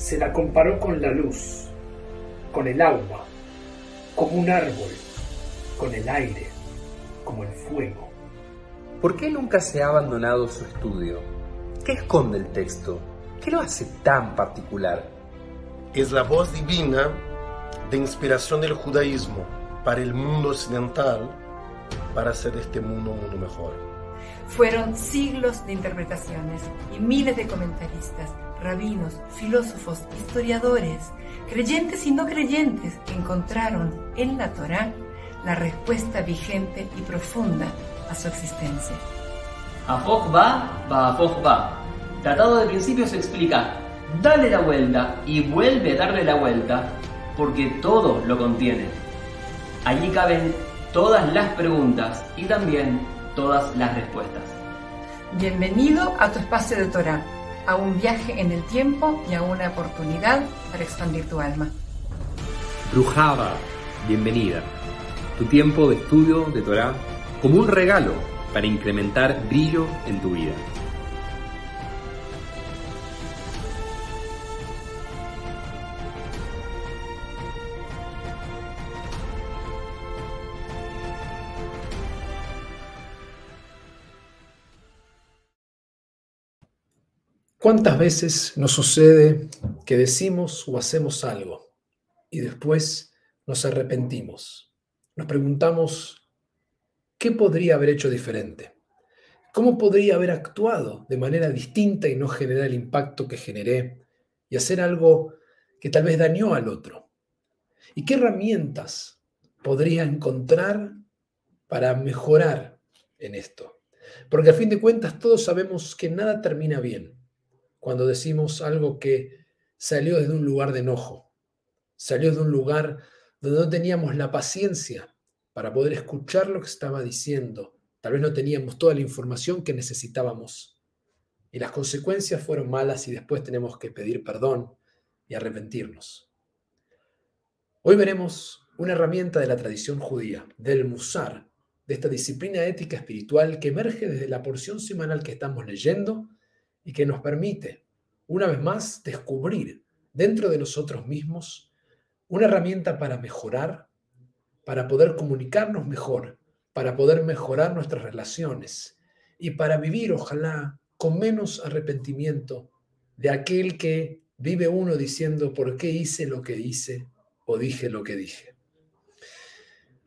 se la comparó con la luz, con el agua, como un árbol, con el aire, como el fuego. ¿Por qué nunca se ha abandonado su estudio? ¿Qué esconde el texto? ¿Qué lo hace tan particular? Es la voz divina de inspiración del judaísmo para el mundo occidental para hacer de este mundo un mundo mejor. Fueron siglos de interpretaciones y miles de comentaristas, rabinos, filósofos, historiadores, creyentes y no creyentes que encontraron en la Torá la respuesta vigente y profunda a su existencia. Afok va, va Afok va. Tratado de principios explica, dale la vuelta y vuelve a darle la vuelta, porque todo lo contiene. Allí caben todas las preguntas y también todas las respuestas. Bienvenido a tu espacio de Torah, a un viaje en el tiempo y a una oportunidad para expandir tu alma. Brujaba, bienvenida. Tu tiempo de estudio de Torah como un regalo para incrementar brillo en tu vida. ¿Cuántas veces nos sucede que decimos o hacemos algo y después nos arrepentimos? Nos preguntamos, ¿qué podría haber hecho diferente? ¿Cómo podría haber actuado de manera distinta y no generar el impacto que generé y hacer algo que tal vez dañó al otro? ¿Y qué herramientas podría encontrar para mejorar en esto? Porque a fin de cuentas todos sabemos que nada termina bien cuando decimos algo que salió desde un lugar de enojo, salió de un lugar donde no teníamos la paciencia para poder escuchar lo que estaba diciendo. Tal vez no teníamos toda la información que necesitábamos. Y las consecuencias fueron malas y después tenemos que pedir perdón y arrepentirnos. Hoy veremos una herramienta de la tradición judía, del musar, de esta disciplina ética espiritual que emerge desde la porción semanal que estamos leyendo y que nos permite, una vez más, descubrir dentro de nosotros mismos una herramienta para mejorar, para poder comunicarnos mejor, para poder mejorar nuestras relaciones y para vivir, ojalá, con menos arrepentimiento de aquel que vive uno diciendo por qué hice lo que hice o dije lo que dije.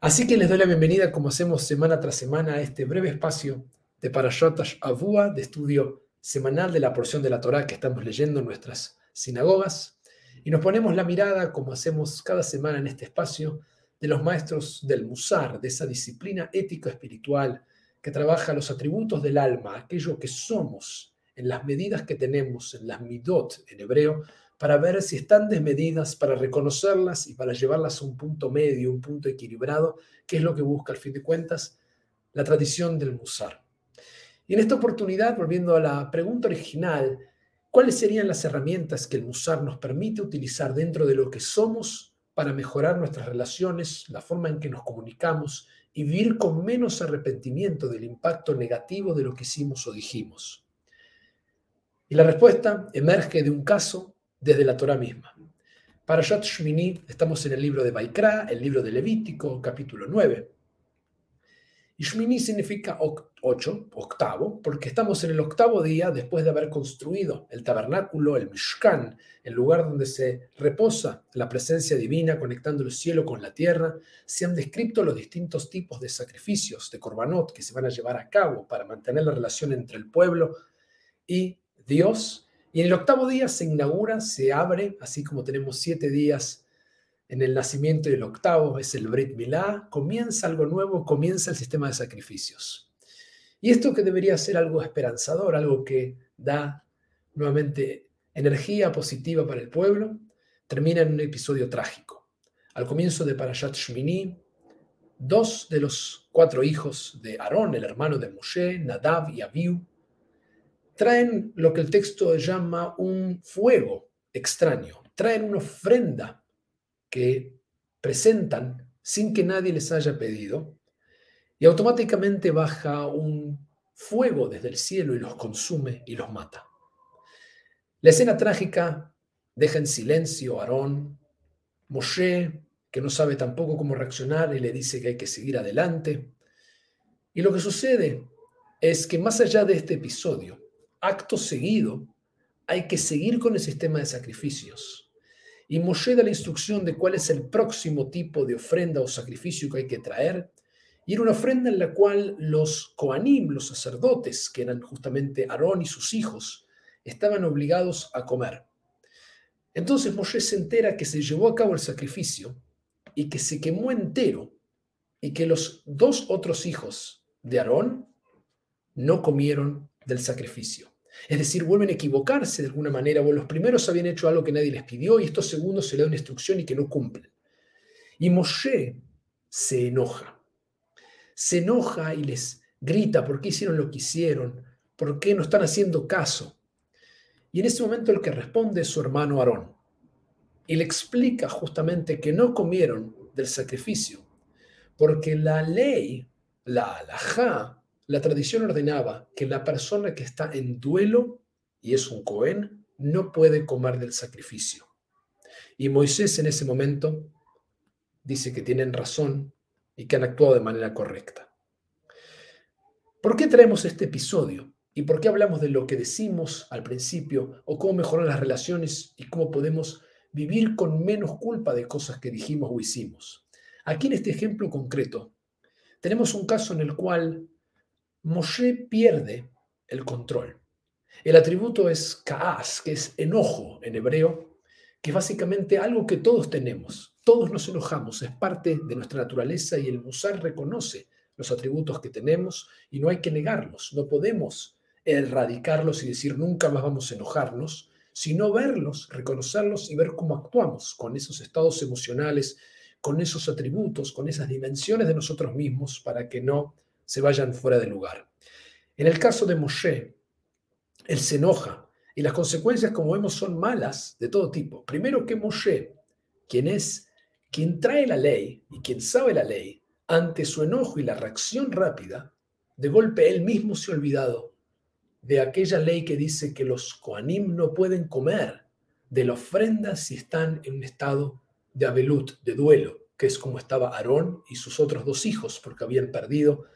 Así que les doy la bienvenida, como hacemos semana tras semana, a este breve espacio de Parashat Avua, de estudio semanal de la porción de la Torá que estamos leyendo en nuestras sinagogas y nos ponemos la mirada, como hacemos cada semana en este espacio, de los maestros del Musar, de esa disciplina ético-espiritual que trabaja los atributos del alma, aquello que somos, en las medidas que tenemos, en las midot en hebreo, para ver si están desmedidas, para reconocerlas y para llevarlas a un punto medio, un punto equilibrado, que es lo que busca al fin de cuentas la tradición del Musar. Y en esta oportunidad, volviendo a la pregunta original, ¿cuáles serían las herramientas que el Musar nos permite utilizar dentro de lo que somos para mejorar nuestras relaciones, la forma en que nos comunicamos y vivir con menos arrepentimiento del impacto negativo de lo que hicimos o dijimos? Y la respuesta emerge de un caso desde la Torah misma. Para Shat Shmini estamos en el libro de Baikra, el libro de Levítico, capítulo 9. Shmini significa ocho, octavo, porque estamos en el octavo día después de haber construido el tabernáculo, el Mishkan, el lugar donde se reposa la presencia divina conectando el cielo con la tierra. Se han descrito los distintos tipos de sacrificios, de korbanot, que se van a llevar a cabo para mantener la relación entre el pueblo y Dios. Y en el octavo día se inaugura, se abre, así como tenemos siete días en el nacimiento del octavo, es el Brit Milá, comienza algo nuevo, comienza el sistema de sacrificios. Y esto que debería ser algo esperanzador, algo que da nuevamente energía positiva para el pueblo, termina en un episodio trágico. Al comienzo de Parashat Shmini, dos de los cuatro hijos de Aarón, el hermano de Moshe, Nadav y Abiu, traen lo que el texto llama un fuego extraño, traen una ofrenda que presentan sin que nadie les haya pedido, y automáticamente baja un fuego desde el cielo y los consume y los mata. La escena trágica deja en silencio a Aarón. Moshe, que no sabe tampoco cómo reaccionar y le dice que hay que seguir adelante. Y lo que sucede es que más allá de este episodio, acto seguido, hay que seguir con el sistema de sacrificios. Y Moshe da la instrucción de cuál es el próximo tipo de ofrenda o sacrificio que hay que traer. Y era una ofrenda en la cual los Koanim, los sacerdotes, que eran justamente Aarón y sus hijos, estaban obligados a comer. Entonces Moshe se entera que se llevó a cabo el sacrificio y que se quemó entero y que los dos otros hijos de Aarón no comieron del sacrificio. Es decir, vuelven a equivocarse de alguna manera, o los primeros habían hecho algo que nadie les pidió y estos segundos se le da una instrucción y que no cumplen. Y Moshe se enoja. Se enoja y les grita por qué hicieron lo que hicieron, por qué no están haciendo caso. Y en ese momento el que responde es su hermano Aarón. Y le explica justamente que no comieron del sacrificio, porque la ley, la alajá, la tradición ordenaba que la persona que está en duelo y es un Cohen no puede comer del sacrificio. Y Moisés en ese momento dice que tienen razón y que han actuado de manera correcta. ¿Por qué traemos este episodio? ¿Y por qué hablamos de lo que decimos al principio o cómo mejorar las relaciones y cómo podemos vivir con menos culpa de cosas que dijimos o hicimos? Aquí en este ejemplo concreto tenemos un caso en el cual Moshe pierde el control. El atributo es kaas, que es enojo en hebreo, que es básicamente algo que todos tenemos. Todos nos enojamos, es parte de nuestra naturaleza y el Musar reconoce los atributos que tenemos y no hay que negarlos. No podemos erradicarlos y decir nunca más vamos a enojarnos, sino verlos, reconocerlos y ver cómo actuamos con esos estados emocionales, con esos atributos, con esas dimensiones de nosotros mismos para que no se vayan fuera de lugar. En el caso de Moshe, él se enoja y las consecuencias, como vemos, son malas de todo tipo. Primero que Moshe, quien es quien trae la ley y quien sabe la ley, ante su enojo y la reacción rápida, de golpe él mismo se ha olvidado de aquella ley que dice que los Koanim no pueden comer de la ofrenda si están en un estado de abelut, de duelo, que es como estaba Aarón y sus otros dos hijos, porque habían perdido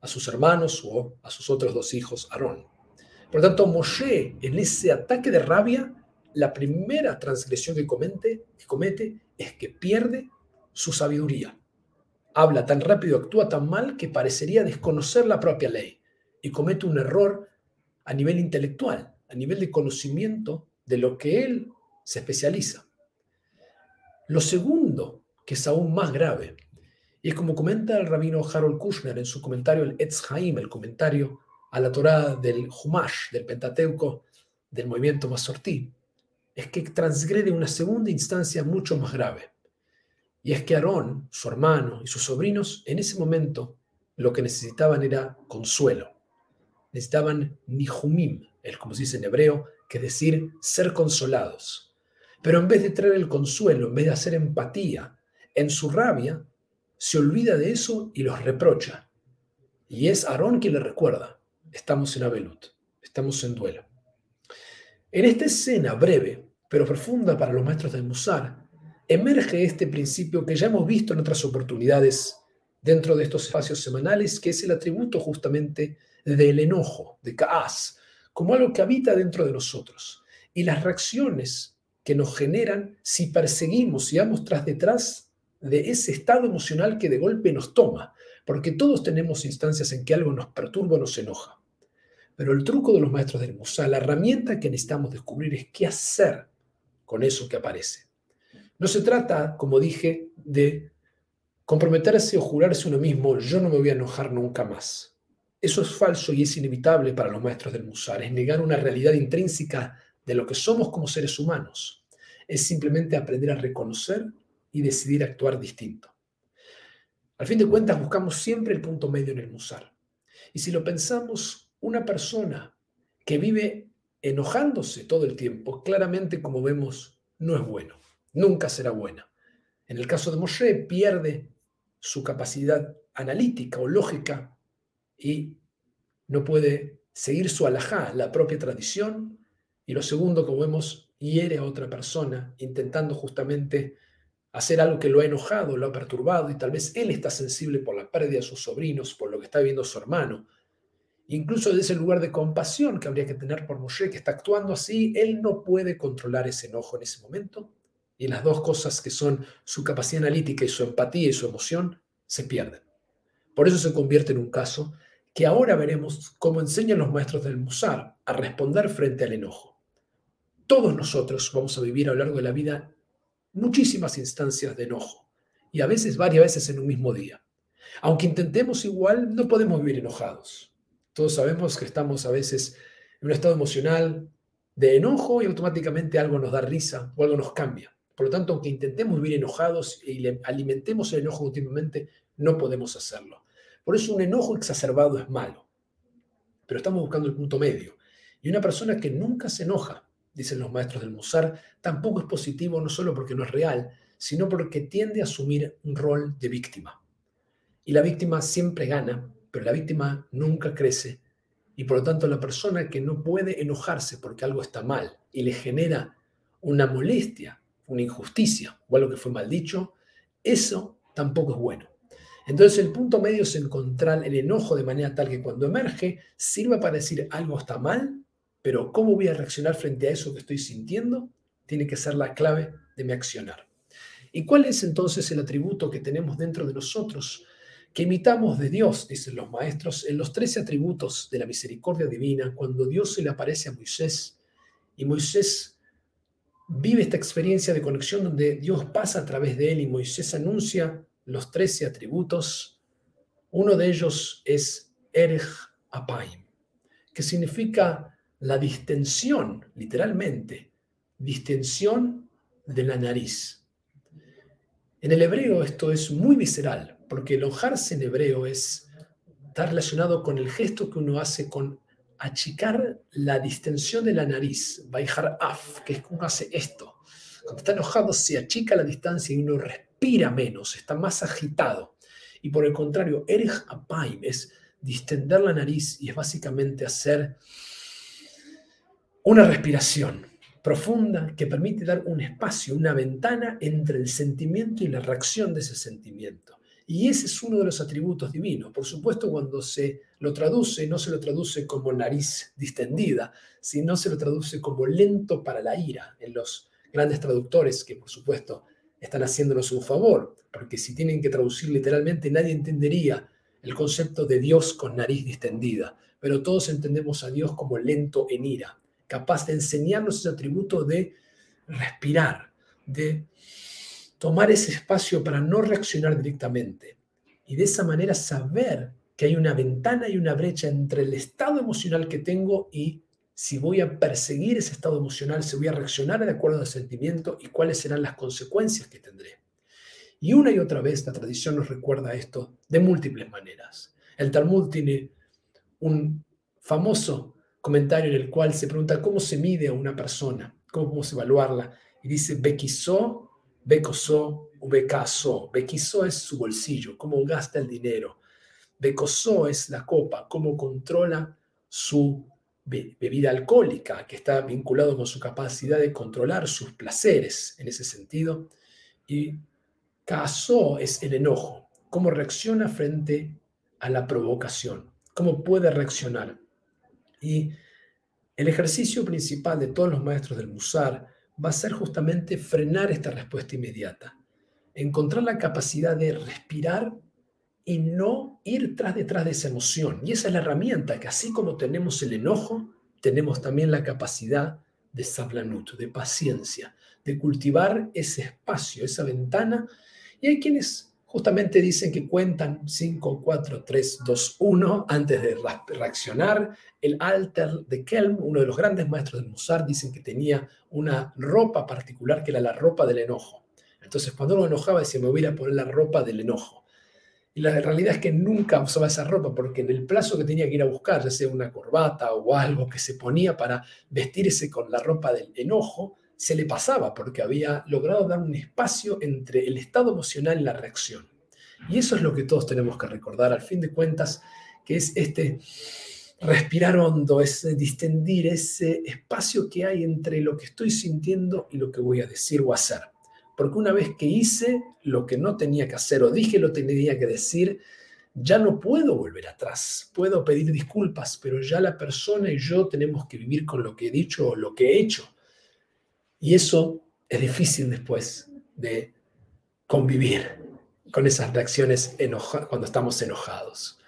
a sus hermanos o a sus otros dos hijos, Aarón. Por lo tanto, Moshe, en ese ataque de rabia, la primera transgresión que comete, que comete es que pierde su sabiduría. Habla tan rápido, actúa tan mal que parecería desconocer la propia ley y comete un error a nivel intelectual, a nivel de conocimiento de lo que él se especializa. Lo segundo, que es aún más grave, y es como comenta el rabino Harold Kushner en su comentario, el Etz Haim, el comentario a la Torá del Humash, del Pentateuco, del movimiento Masortí, es que transgrede una segunda instancia mucho más grave. Y es que Aarón, su hermano y sus sobrinos, en ese momento lo que necesitaban era consuelo. Necesitaban nihumim, el como se dice en hebreo, que es decir, ser consolados. Pero en vez de traer el consuelo, en vez de hacer empatía, en su rabia, se olvida de eso y los reprocha. Y es Aarón quien le recuerda, estamos en Abelut, estamos en duelo. En esta escena breve, pero profunda para los maestros del Musar, emerge este principio que ya hemos visto en otras oportunidades dentro de estos espacios semanales, que es el atributo justamente del enojo, de Kaas, como algo que habita dentro de nosotros. Y las reacciones que nos generan si perseguimos y vamos tras detrás de ese estado emocional que de golpe nos toma, porque todos tenemos instancias en que algo nos perturba o nos enoja. Pero el truco de los maestros del Musa, la herramienta que necesitamos descubrir es qué hacer con eso que aparece. No se trata, como dije, de comprometerse o jurarse uno mismo, yo no me voy a enojar nunca más. Eso es falso y es inevitable para los maestros del Musar, es negar una realidad intrínseca de lo que somos como seres humanos. Es simplemente aprender a reconocer y decidir actuar distinto. Al fin de cuentas, buscamos siempre el punto medio en el musar. Y si lo pensamos, una persona que vive enojándose todo el tiempo, claramente, como vemos, no es bueno, nunca será buena. En el caso de Moshe, pierde su capacidad analítica o lógica y no puede seguir su alajá, la propia tradición. Y lo segundo, como vemos, hiere a otra persona, intentando justamente hacer algo que lo ha enojado, lo ha perturbado, y tal vez él está sensible por la pérdida de sus sobrinos, por lo que está viendo su hermano. Incluso desde ese lugar de compasión que habría que tener por Moshe, que está actuando así, él no puede controlar ese enojo en ese momento. Y las dos cosas que son su capacidad analítica y su empatía y su emoción se pierden. Por eso se convierte en un caso que ahora veremos cómo enseñan los maestros del Musar a responder frente al enojo. Todos nosotros vamos a vivir a lo largo de la vida muchísimas instancias de enojo y a veces varias veces en un mismo día. Aunque intentemos igual, no podemos vivir enojados. Todos sabemos que estamos a veces en un estado emocional de enojo y automáticamente algo nos da risa o algo nos cambia. Por lo tanto, aunque intentemos vivir enojados y alimentemos el enojo últimamente, no podemos hacerlo. Por eso un enojo exacerbado es malo. Pero estamos buscando el punto medio. Y una persona que nunca se enoja, dicen los maestros del Musar, tampoco es positivo no solo porque no es real, sino porque tiende a asumir un rol de víctima. Y la víctima siempre gana, pero la víctima nunca crece. Y por lo tanto la persona que no puede enojarse porque algo está mal y le genera una molestia, una injusticia o algo que fue mal dicho, eso tampoco es bueno. Entonces el punto medio es encontrar el enojo de manera tal que cuando emerge sirva para decir algo está mal, pero cómo voy a reaccionar frente a eso que estoy sintiendo tiene que ser la clave de mi accionar. ¿Y cuál es entonces el atributo que tenemos dentro de nosotros que imitamos de Dios, dicen los maestros, en los trece atributos de la misericordia divina, cuando Dios se le aparece a Moisés y Moisés vive esta experiencia de conexión donde Dios pasa a través de él y Moisés anuncia los trece atributos, uno de ellos es Erech Apaim, que significa la distensión, literalmente, distensión de la nariz. En el hebreo esto es muy visceral, porque el enojarse en hebreo es, está relacionado con el gesto que uno hace con achicar la distensión de la nariz, baijar af, que es como hace esto. Cuando está enojado se achica la distancia y uno respira menos, está más agitado. Y por el contrario, Erech Apaim es distender la nariz y es básicamente hacer una respiración profunda que permite dar un espacio, una ventana entre el sentimiento y la reacción de ese sentimiento. Y ese es uno de los atributos divinos. Por supuesto, cuando se lo traduce, no se lo traduce como nariz distendida, sino se lo traduce como lento para la ira en los grandes traductores que, por supuesto, están haciéndonos un favor, porque si tienen que traducir literalmente nadie entendería el concepto de Dios con nariz distendida, pero todos entendemos a Dios como lento en ira, capaz de enseñarnos ese atributo de respirar, de tomar ese espacio para no reaccionar directamente y de esa manera saber que hay una ventana y una brecha entre el estado emocional que tengo y si voy a perseguir ese estado emocional, si voy a reaccionar de acuerdo al sentimiento y cuáles serán las consecuencias que tendré. Y una y otra vez la tradición nos recuerda esto de múltiples maneras. El Talmud tiene un famoso comentario en el cual se pregunta cómo se mide a una persona, cómo podemos evaluarla. Y dice, Bequizó, Becosó, Ubecasó. Bequizó es su bolsillo, cómo gasta el dinero. Becosó es la copa, cómo controla su bebida alcohólica, que está vinculado con su capacidad de controlar sus placeres en ese sentido. Y caso es el enojo, cómo reacciona frente a la provocación, cómo puede reaccionar. Y el ejercicio principal de todos los maestros del Musar va a ser justamente frenar esta respuesta inmediata, encontrar la capacidad de respirar y no ir tras detrás de esa emoción. Y esa es la herramienta que así como tenemos el enojo, tenemos también la capacidad de sablanut, de paciencia, de cultivar ese espacio, esa ventana. Y hay quienes justamente dicen que cuentan 5, 4, 3, 2, 1 antes de reaccionar. El alter de Kelm, uno de los grandes maestros del Musar, dicen que tenía una ropa particular que era la ropa del enojo. Entonces, cuando uno enojaba, decía, me voy a poner la ropa del enojo. Y la realidad es que nunca usaba esa ropa porque en el plazo que tenía que ir a buscar, ya sea una corbata o algo que se ponía para vestirse con la ropa del enojo, se le pasaba porque había logrado dar un espacio entre el estado emocional y la reacción. Y eso es lo que todos tenemos que recordar al fin de cuentas, que es este respirar hondo, es distendir ese espacio que hay entre lo que estoy sintiendo y lo que voy a decir o hacer. Porque una vez que hice lo que no tenía que hacer o dije lo que tenía que decir, ya no puedo volver atrás. Puedo pedir disculpas, pero ya la persona y yo tenemos que vivir con lo que he dicho o lo que he hecho. Y eso es difícil después de convivir con esas reacciones cuando estamos enojados.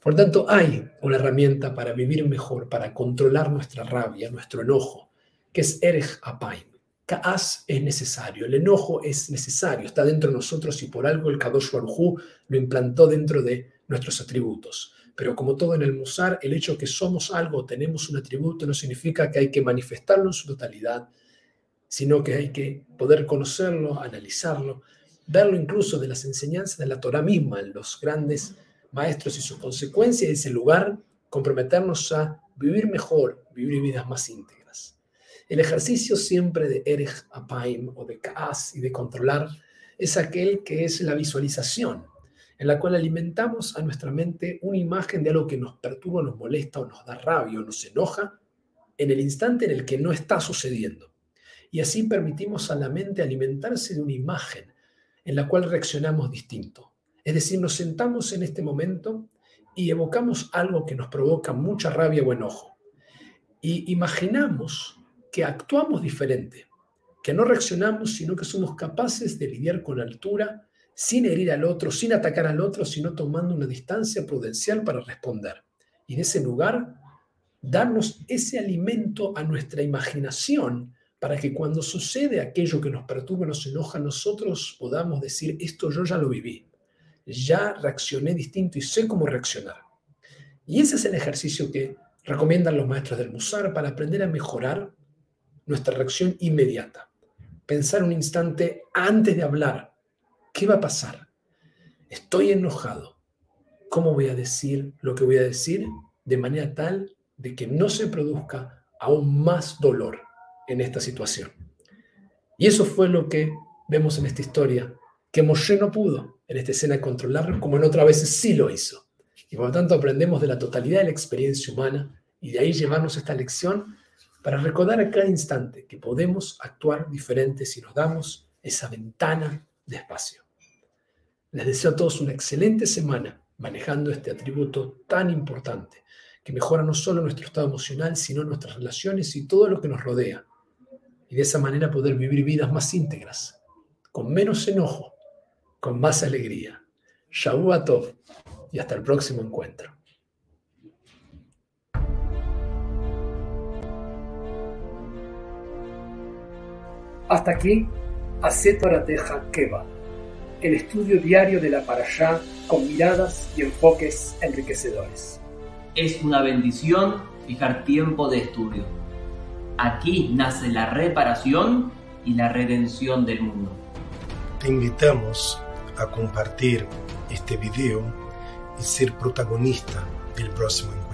Por tanto, hay una herramienta para vivir mejor, para controlar nuestra rabia, nuestro enojo, que es Erech Apaim. Kaas es necesario, el enojo es necesario, está dentro de nosotros y por algo el Kadosh Baruj lo implantó dentro de nuestros atributos. Pero como todo en el Musar, el hecho de que somos algo, tenemos un atributo, no significa que hay que manifestarlo en su totalidad, sino que hay que poder conocerlo, analizarlo, verlo incluso de las enseñanzas de la Torah misma, los grandes maestros y sus consecuencias, y ese lugar comprometernos a vivir mejor, vivir vidas más íntegras. El ejercicio siempre de Erech Apaim o de Kaas y de controlar es aquel que es la visualización, en la cual alimentamos a nuestra mente una imagen de algo que nos perturba, nos molesta o nos da rabia o nos enoja en el instante en el que no está sucediendo. Y así permitimos a la mente alimentarse de una imagen en la cual reaccionamos distinto. Es decir, nos sentamos en este momento y evocamos algo que nos provoca mucha rabia o enojo. Y imaginamos que actuamos diferente, que no reaccionamos, sino que somos capaces de lidiar con altura, sin herir al otro, sin atacar al otro, sino tomando una distancia prudencial para responder. Y en ese lugar, darnos ese alimento a nuestra imaginación para que cuando sucede aquello que nos perturba, nos enoja, nosotros podamos decir, esto yo ya lo viví, ya reaccioné distinto y sé cómo reaccionar. Y ese es el ejercicio que recomiendan los maestros del Musar para aprender a mejorar nuestra reacción inmediata. Pensar un instante antes de hablar, ¿qué va a pasar? Estoy enojado. ¿Cómo voy a decir lo que voy a decir de manera tal de que no se produzca aún más dolor? En esta situación. Y eso fue lo que vemos en esta historia, que Moshe no pudo en esta escena controlar, como en otras veces sí lo hizo. Y por lo tanto aprendemos de la totalidad de la experiencia humana y de ahí llevarnos esta lección para recordar a cada instante que podemos actuar diferente si nos damos esa ventana de espacio. Les deseo a todos una excelente semana manejando este atributo tan importante que mejora no solo nuestro estado emocional, sino nuestras relaciones y todo lo que nos rodea y de esa manera poder vivir vidas más íntegras, con menos enojo, con más alegría. Shabu Tov y hasta el próximo encuentro. Hasta aquí, Teja Keva, el estudio diario de la Parashá con miradas y enfoques enriquecedores. Es una bendición fijar tiempo de estudio Aquí nace la reparación y la redención del mundo. Te invitamos a compartir este video y ser protagonista del próximo encuentro.